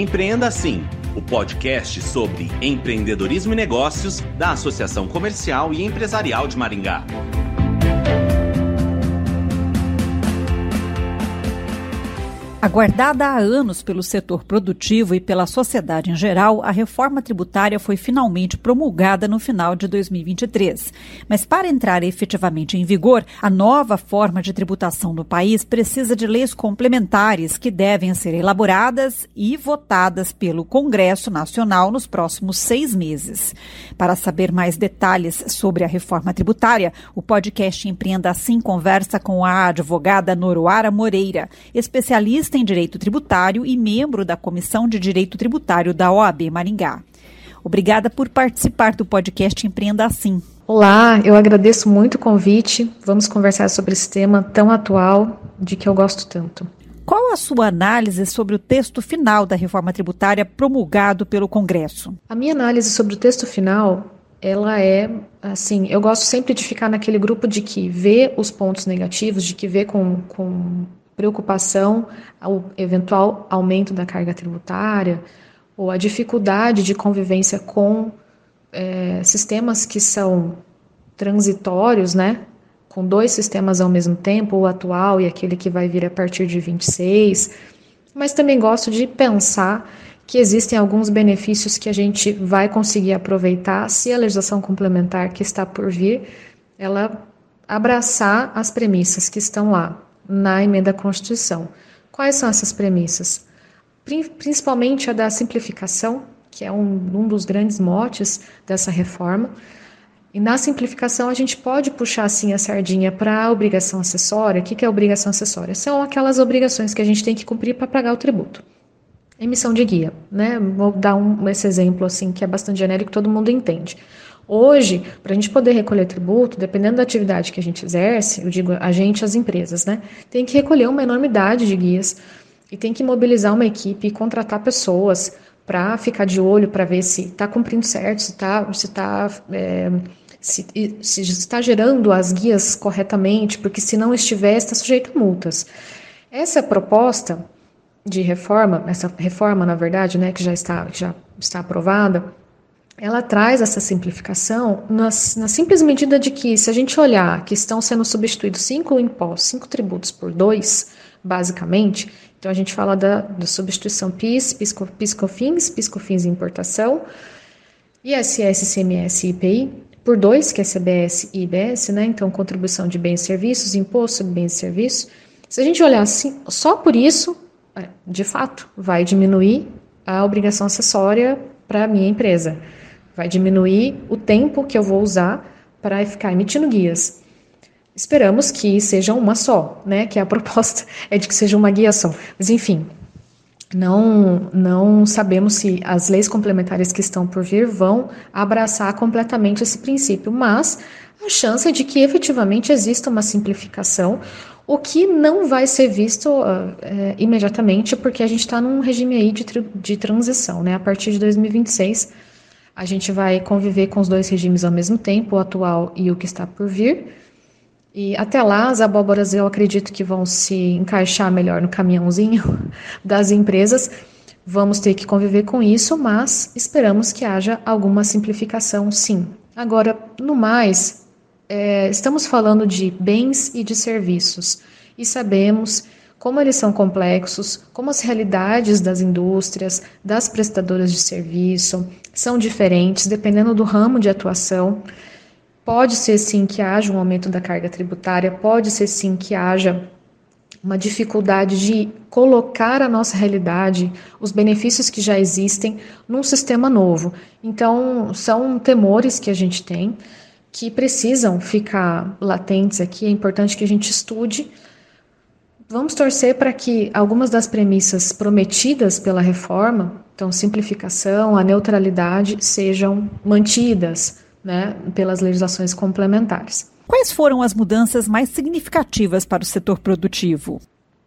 Empreenda Assim, o podcast sobre empreendedorismo e negócios da Associação Comercial e Empresarial de Maringá. Aguardada há anos pelo setor produtivo e pela sociedade em geral, a reforma tributária foi finalmente promulgada no final de 2023. Mas para entrar efetivamente em vigor, a nova forma de tributação no país precisa de leis complementares que devem ser elaboradas e votadas pelo Congresso Nacional nos próximos seis meses. Para saber mais detalhes sobre a reforma tributária, o podcast Empreenda Assim conversa com a advogada Noroara Moreira, especialista especialista em direito tributário e membro da Comissão de Direito Tributário da OAB Maringá. Obrigada por participar do podcast Empreenda Assim. Olá, eu agradeço muito o convite. Vamos conversar sobre esse tema tão atual de que eu gosto tanto. Qual a sua análise sobre o texto final da reforma tributária promulgado pelo Congresso? A minha análise sobre o texto final, ela é assim, eu gosto sempre de ficar naquele grupo de que vê os pontos negativos, de que vê com, com preocupação ao eventual aumento da carga tributária ou a dificuldade de convivência com é, sistemas que são transitórios, né? Com dois sistemas ao mesmo tempo, o atual e aquele que vai vir a partir de 26. Mas também gosto de pensar que existem alguns benefícios que a gente vai conseguir aproveitar se a legislação complementar que está por vir, ela abraçar as premissas que estão lá na emenda à Constituição. Quais são essas premissas? Principalmente a da simplificação, que é um, um dos grandes motes dessa reforma. E na simplificação a gente pode puxar assim a sardinha para a obrigação acessória. O que, que é obrigação acessória? São aquelas obrigações que a gente tem que cumprir para pagar o tributo. Emissão de guia, né? Vou dar um, esse exemplo assim que é bastante genérico, todo mundo entende. Hoje, para a gente poder recolher tributo, dependendo da atividade que a gente exerce, eu digo a gente, as empresas, né? Tem que recolher uma enormidade de guias e tem que mobilizar uma equipe e contratar pessoas para ficar de olho para ver se está cumprindo certo, se está se tá, é, se, se está gerando as guias corretamente, porque se não estiver, está sujeito a multas. Essa proposta de reforma, essa reforma, na verdade, né, que já está, já está aprovada, ela traz essa simplificação na, na, simples medida de que, se a gente olhar que estão sendo substituídos cinco impostos, cinco tributos por dois, basicamente, então a gente fala da, da substituição PIS, PIS, PIS-COFINS, PIS-COFINS e importação, ISS, ICMS e IPI, por dois, que é CBS e IBS, né? Então, contribuição de bens e serviços, imposto sobre bens e serviços. Se a gente olhar assim, só por isso, é, de fato, vai diminuir a obrigação acessória para a minha empresa vai diminuir o tempo que eu vou usar para ficar emitindo guias. Esperamos que seja uma só, né? Que a proposta é de que seja uma guia só. Mas enfim, não, não sabemos se as leis complementares que estão por vir vão abraçar completamente esse princípio, mas a chance é de que efetivamente exista uma simplificação, o que não vai ser visto uh, é, imediatamente, porque a gente está num regime aí de, de transição, né? A partir de 2026 a gente vai conviver com os dois regimes ao mesmo tempo, o atual e o que está por vir. E até lá, as abóboras eu acredito que vão se encaixar melhor no caminhãozinho das empresas. Vamos ter que conviver com isso, mas esperamos que haja alguma simplificação, sim. Agora, no mais, é, estamos falando de bens e de serviços e sabemos como eles são complexos, como as realidades das indústrias, das prestadoras de serviço são diferentes dependendo do ramo de atuação. Pode ser sim que haja um aumento da carga tributária, pode ser sim que haja uma dificuldade de colocar a nossa realidade, os benefícios que já existem, num sistema novo. Então, são temores que a gente tem que precisam ficar latentes aqui. É importante que a gente estude Vamos torcer para que algumas das premissas prometidas pela reforma, então simplificação, a neutralidade, sejam mantidas né, pelas legislações complementares. Quais foram as mudanças mais significativas para o setor produtivo?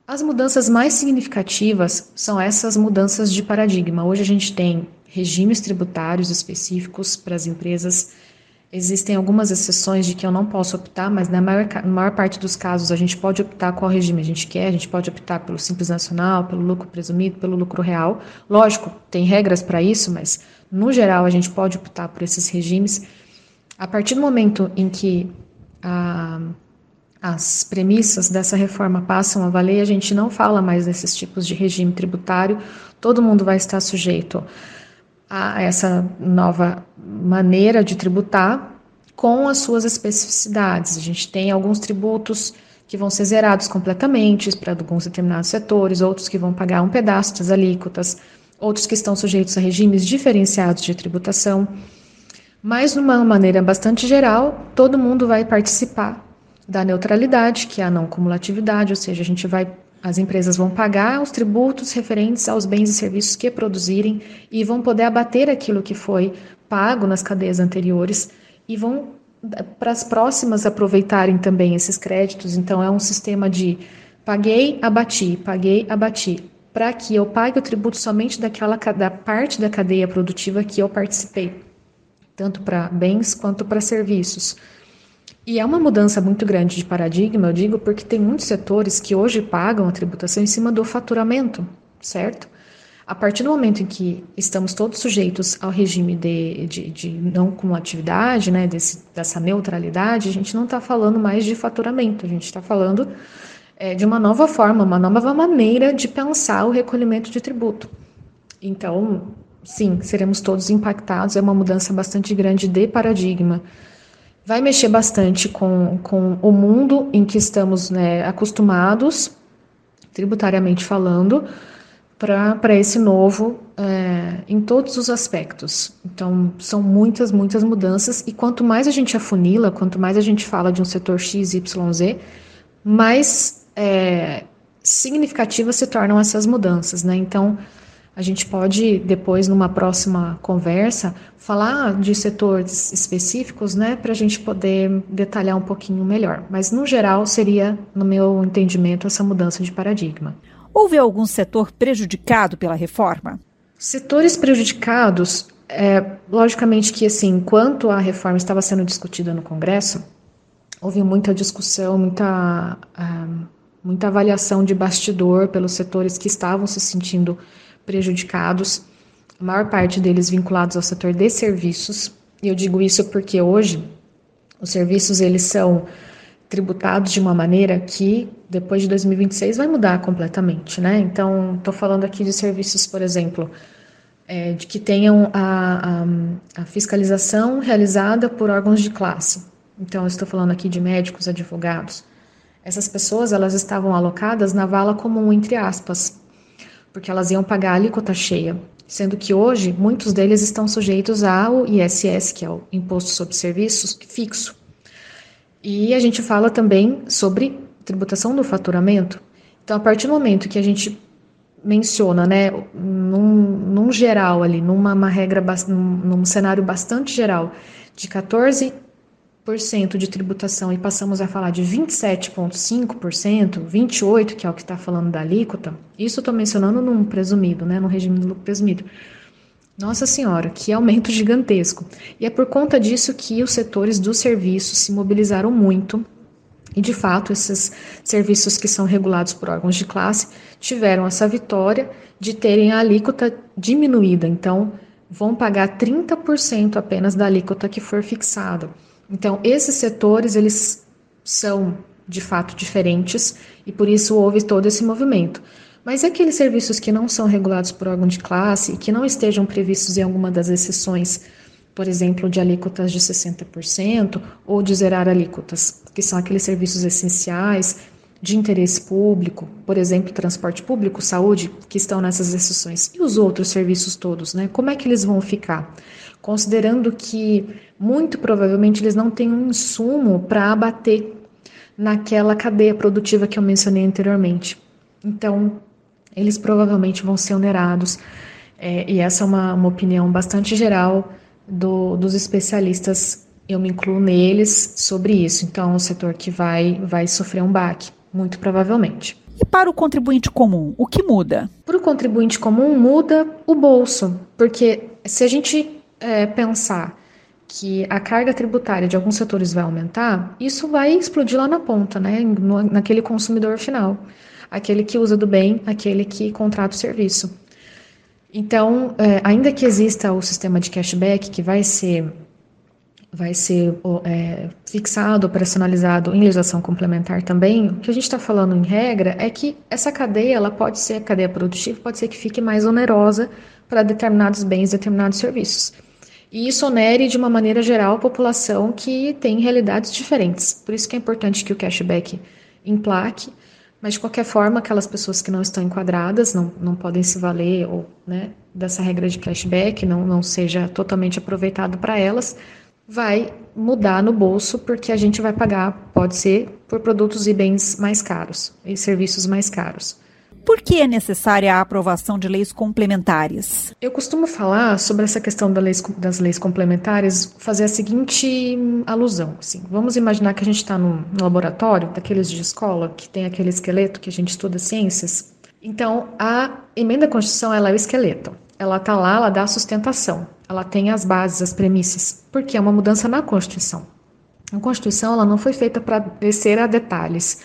As mudanças mais significativas são essas mudanças de paradigma. Hoje a gente tem regimes tributários específicos para as empresas Existem algumas exceções de que eu não posso optar, mas na maior, na maior parte dos casos a gente pode optar qual regime a gente quer, a gente pode optar pelo simples nacional, pelo lucro presumido, pelo lucro real. Lógico, tem regras para isso, mas no geral a gente pode optar por esses regimes. A partir do momento em que a, as premissas dessa reforma passam a valer, a gente não fala mais desses tipos de regime tributário, todo mundo vai estar sujeito a essa nova maneira de tributar com as suas especificidades. A gente tem alguns tributos que vão ser zerados completamente para alguns determinados setores, outros que vão pagar um pedaço das alíquotas, outros que estão sujeitos a regimes diferenciados de tributação. Mas, de uma maneira bastante geral, todo mundo vai participar da neutralidade, que é a não cumulatividade, ou seja, a gente vai as empresas vão pagar os tributos referentes aos bens e serviços que produzirem e vão poder abater aquilo que foi pago nas cadeias anteriores e vão para as próximas aproveitarem também esses créditos. Então é um sistema de paguei, abati, paguei, abati, para que eu pague o tributo somente daquela da parte da cadeia produtiva que eu participei, tanto para bens quanto para serviços. E é uma mudança muito grande de paradigma, eu digo, porque tem muitos setores que hoje pagam a tributação em cima do faturamento, certo? A partir do momento em que estamos todos sujeitos ao regime de, de, de não cumulatividade, né, desse, dessa neutralidade, a gente não está falando mais de faturamento, a gente está falando é, de uma nova forma, uma nova maneira de pensar o recolhimento de tributo. Então, sim, seremos todos impactados, é uma mudança bastante grande de paradigma vai mexer bastante com, com o mundo em que estamos né, acostumados, tributariamente falando, para esse novo é, em todos os aspectos. Então, são muitas, muitas mudanças, e quanto mais a gente afunila, quanto mais a gente fala de um setor X, Y, Z, mais é, significativas se tornam essas mudanças. Né? Então, a gente pode depois, numa próxima conversa, falar de setores específicos, né, para a gente poder detalhar um pouquinho melhor. Mas, no geral, seria, no meu entendimento, essa mudança de paradigma. Houve algum setor prejudicado pela reforma? Setores prejudicados, é, logicamente que, assim, enquanto a reforma estava sendo discutida no Congresso, houve muita discussão, muita, uh, muita avaliação de bastidor pelos setores que estavam se sentindo prejudicados, a maior parte deles vinculados ao setor de serviços. E eu digo isso porque hoje os serviços eles são tributados de uma maneira que depois de 2026 vai mudar completamente, né? Então, estou falando aqui de serviços, por exemplo, é, de que tenham a, a, a, fiscalização realizada por órgãos de classe. Então, estou falando aqui de médicos, advogados. Essas pessoas elas estavam alocadas na vala comum, entre aspas, porque elas iam pagar a alíquota cheia, sendo que hoje muitos deles estão sujeitos ao ISS, que é o Imposto sobre Serviços fixo. E a gente fala também sobre tributação do faturamento. Então, a partir do momento que a gente menciona, né, num, num geral ali, numa regra, num, num cenário bastante geral, de 14 de tributação e passamos a falar de 27,5%, 28%, que é o que está falando da alíquota, isso estou mencionando num presumido, né, no regime do lucro presumido. Nossa Senhora, que aumento gigantesco. E é por conta disso que os setores do serviço se mobilizaram muito e, de fato, esses serviços que são regulados por órgãos de classe tiveram essa vitória de terem a alíquota diminuída. Então, vão pagar 30% apenas da alíquota que for fixada. Então, esses setores, eles são de fato diferentes e por isso houve todo esse movimento. Mas aqueles serviços que não são regulados por órgão de classe e que não estejam previstos em alguma das exceções, por exemplo, de alíquotas de 60% ou de zerar alíquotas, que são aqueles serviços essenciais de interesse público, por exemplo, transporte público, saúde, que estão nessas exceções. E os outros serviços todos, né? Como é que eles vão ficar? considerando que muito provavelmente eles não têm um insumo para abater naquela cadeia produtiva que eu mencionei anteriormente. Então, eles provavelmente vão ser onerados, é, e essa é uma, uma opinião bastante geral do, dos especialistas, eu me incluo neles sobre isso. Então, é um setor que vai, vai sofrer um baque, muito provavelmente. E para o contribuinte comum, o que muda? Para o contribuinte comum, muda o bolso, porque se a gente é, pensar que a carga tributária de alguns setores vai aumentar, isso vai explodir lá na ponta, né, no, naquele consumidor final, aquele que usa do bem, aquele que contrata o serviço. Então, é, ainda que exista o sistema de cashback que vai ser vai ser é, fixado, operacionalizado em legislação complementar também, o que a gente está falando em regra é que essa cadeia, ela pode ser, a cadeia produtiva, pode ser que fique mais onerosa para determinados bens, determinados serviços. E isso onere, de uma maneira geral, a população que tem realidades diferentes. Por isso que é importante que o cashback emplaque, mas de qualquer forma, aquelas pessoas que não estão enquadradas, não, não podem se valer ou, né, dessa regra de cashback, não, não seja totalmente aproveitado para elas, vai mudar no bolso, porque a gente vai pagar, pode ser, por produtos e bens mais caros e serviços mais caros. Por que é necessária a aprovação de leis complementares? Eu costumo falar sobre essa questão das leis complementares, fazer a seguinte alusão. Assim, vamos imaginar que a gente está num laboratório, daqueles de escola, que tem aquele esqueleto que a gente estuda ciências. Então, a emenda à Constituição ela é o esqueleto. Ela está lá, ela dá a sustentação ela tem as bases, as premissas, porque é uma mudança na Constituição. A Constituição ela não foi feita para descer a detalhes.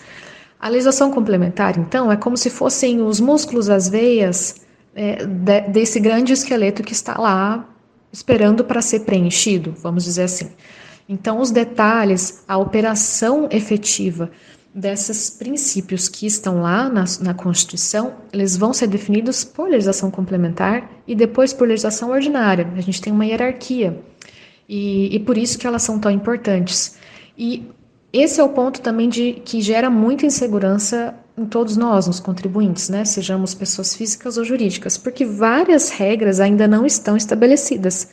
A legislação complementar, então, é como se fossem os músculos, as veias é, de, desse grande esqueleto que está lá esperando para ser preenchido, vamos dizer assim. Então, os detalhes, a operação efetiva desses princípios que estão lá na, na, Constituição, eles vão ser definidos por legislação complementar e depois por legislação ordinária. A gente tem uma hierarquia e, e por isso que elas são tão importantes. E esse é o ponto também de que gera muita insegurança em todos nós, nos contribuintes, né? Sejamos pessoas físicas ou jurídicas, porque várias regras ainda não estão estabelecidas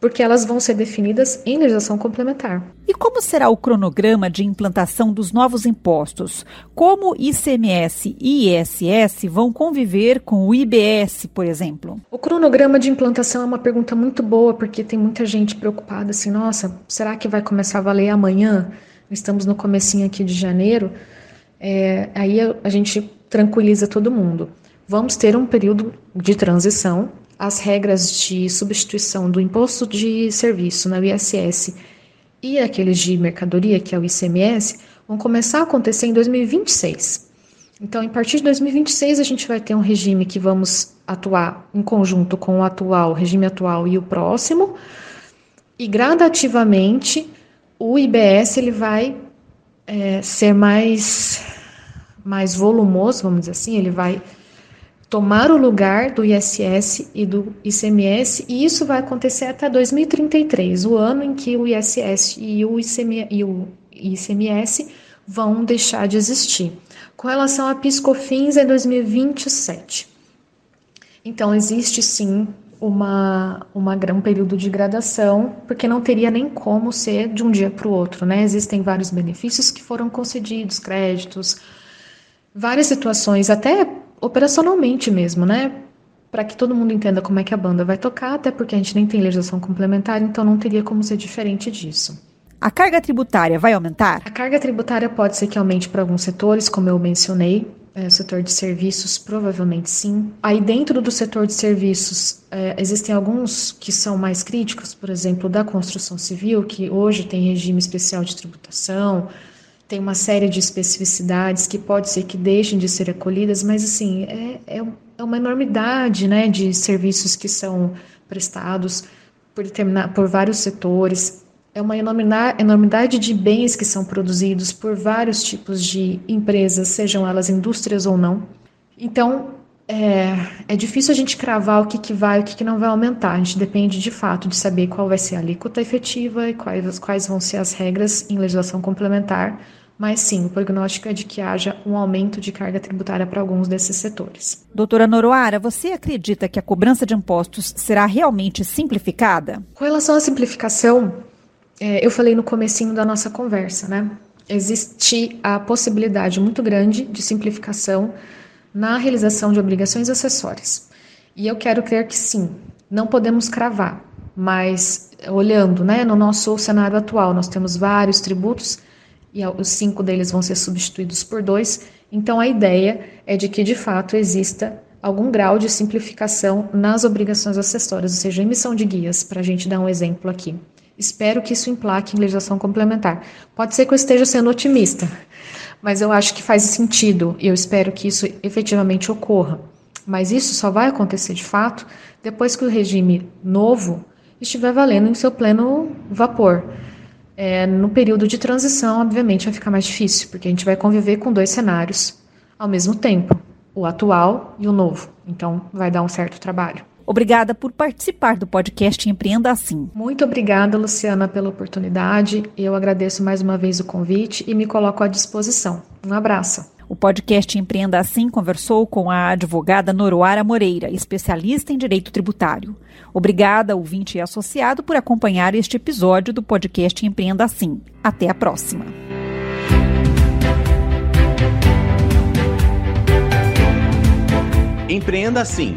porque elas vão ser definidas em legislação complementar. E como será o cronograma de implantação dos novos impostos? Como ICMS e ISS vão conviver com o IBS, por exemplo? O cronograma de implantação é uma pergunta muito boa, porque tem muita gente preocupada assim, nossa, será que vai começar a valer amanhã? Estamos no comecinho aqui de janeiro. É, aí a gente tranquiliza todo mundo. Vamos ter um período de transição as regras de substituição do imposto de serviço na ISS e aqueles de mercadoria, que é o ICMS, vão começar a acontecer em 2026. Então, a partir de 2026, a gente vai ter um regime que vamos atuar em conjunto com o atual, o regime atual e o próximo, e gradativamente o IBS ele vai é, ser mais, mais volumoso, vamos dizer assim, ele vai tomar o lugar do ISS e do ICMS, e isso vai acontecer até 2033, o ano em que o ISS e o, ICM, e o ICMS vão deixar de existir. Com relação a piscofins, é 2027. Então, existe sim uma, uma, um período de gradação, porque não teria nem como ser de um dia para o outro, né? Existem vários benefícios que foram concedidos, créditos, várias situações, até operacionalmente mesmo, né? Para que todo mundo entenda como é que a banda vai tocar, até porque a gente nem tem legislação complementar, então não teria como ser diferente disso. A carga tributária vai aumentar? A carga tributária pode ser que aumente para alguns setores, como eu mencionei. É, setor de serviços, provavelmente sim. Aí, dentro do setor de serviços, é, existem alguns que são mais críticos, por exemplo, da construção civil, que hoje tem regime especial de tributação, tem uma série de especificidades que pode ser que deixem de ser acolhidas, mas assim, é, é, é uma enormidade né, de serviços que são prestados por, por vários setores, é uma enormidade de bens que são produzidos por vários tipos de empresas, sejam elas indústrias ou não. Então, é, é difícil a gente cravar o que, que vai e o que, que não vai aumentar. A gente depende de fato de saber qual vai ser a alíquota efetiva e quais, quais vão ser as regras em legislação complementar mas sim, o prognóstico é de que haja um aumento de carga tributária para alguns desses setores. Doutora Noroara, você acredita que a cobrança de impostos será realmente simplificada? Com relação à simplificação, é, eu falei no comecinho da nossa conversa, né? Existe a possibilidade muito grande de simplificação na realização de obrigações acessórias. E eu quero crer que sim, não podemos cravar, mas olhando né, no nosso cenário atual, nós temos vários tributos e os cinco deles vão ser substituídos por dois. Então, a ideia é de que, de fato, exista algum grau de simplificação nas obrigações acessórias, ou seja, emissão de guias, para a gente dar um exemplo aqui. Espero que isso implaque em legislação complementar. Pode ser que eu esteja sendo otimista, mas eu acho que faz sentido e eu espero que isso efetivamente ocorra. Mas isso só vai acontecer de fato depois que o regime novo estiver valendo em seu pleno vapor. É, no período de transição, obviamente, vai ficar mais difícil, porque a gente vai conviver com dois cenários ao mesmo tempo, o atual e o novo. Então, vai dar um certo trabalho. Obrigada por participar do podcast Empreenda Assim. Muito obrigada, Luciana, pela oportunidade. Eu agradeço mais uma vez o convite e me coloco à disposição. Um abraço. O podcast Empreenda Assim conversou com a advogada Noroara Moreira, especialista em direito tributário. Obrigada, ouvinte e associado, por acompanhar este episódio do podcast Empreenda Assim. Até a próxima. Empreenda Assim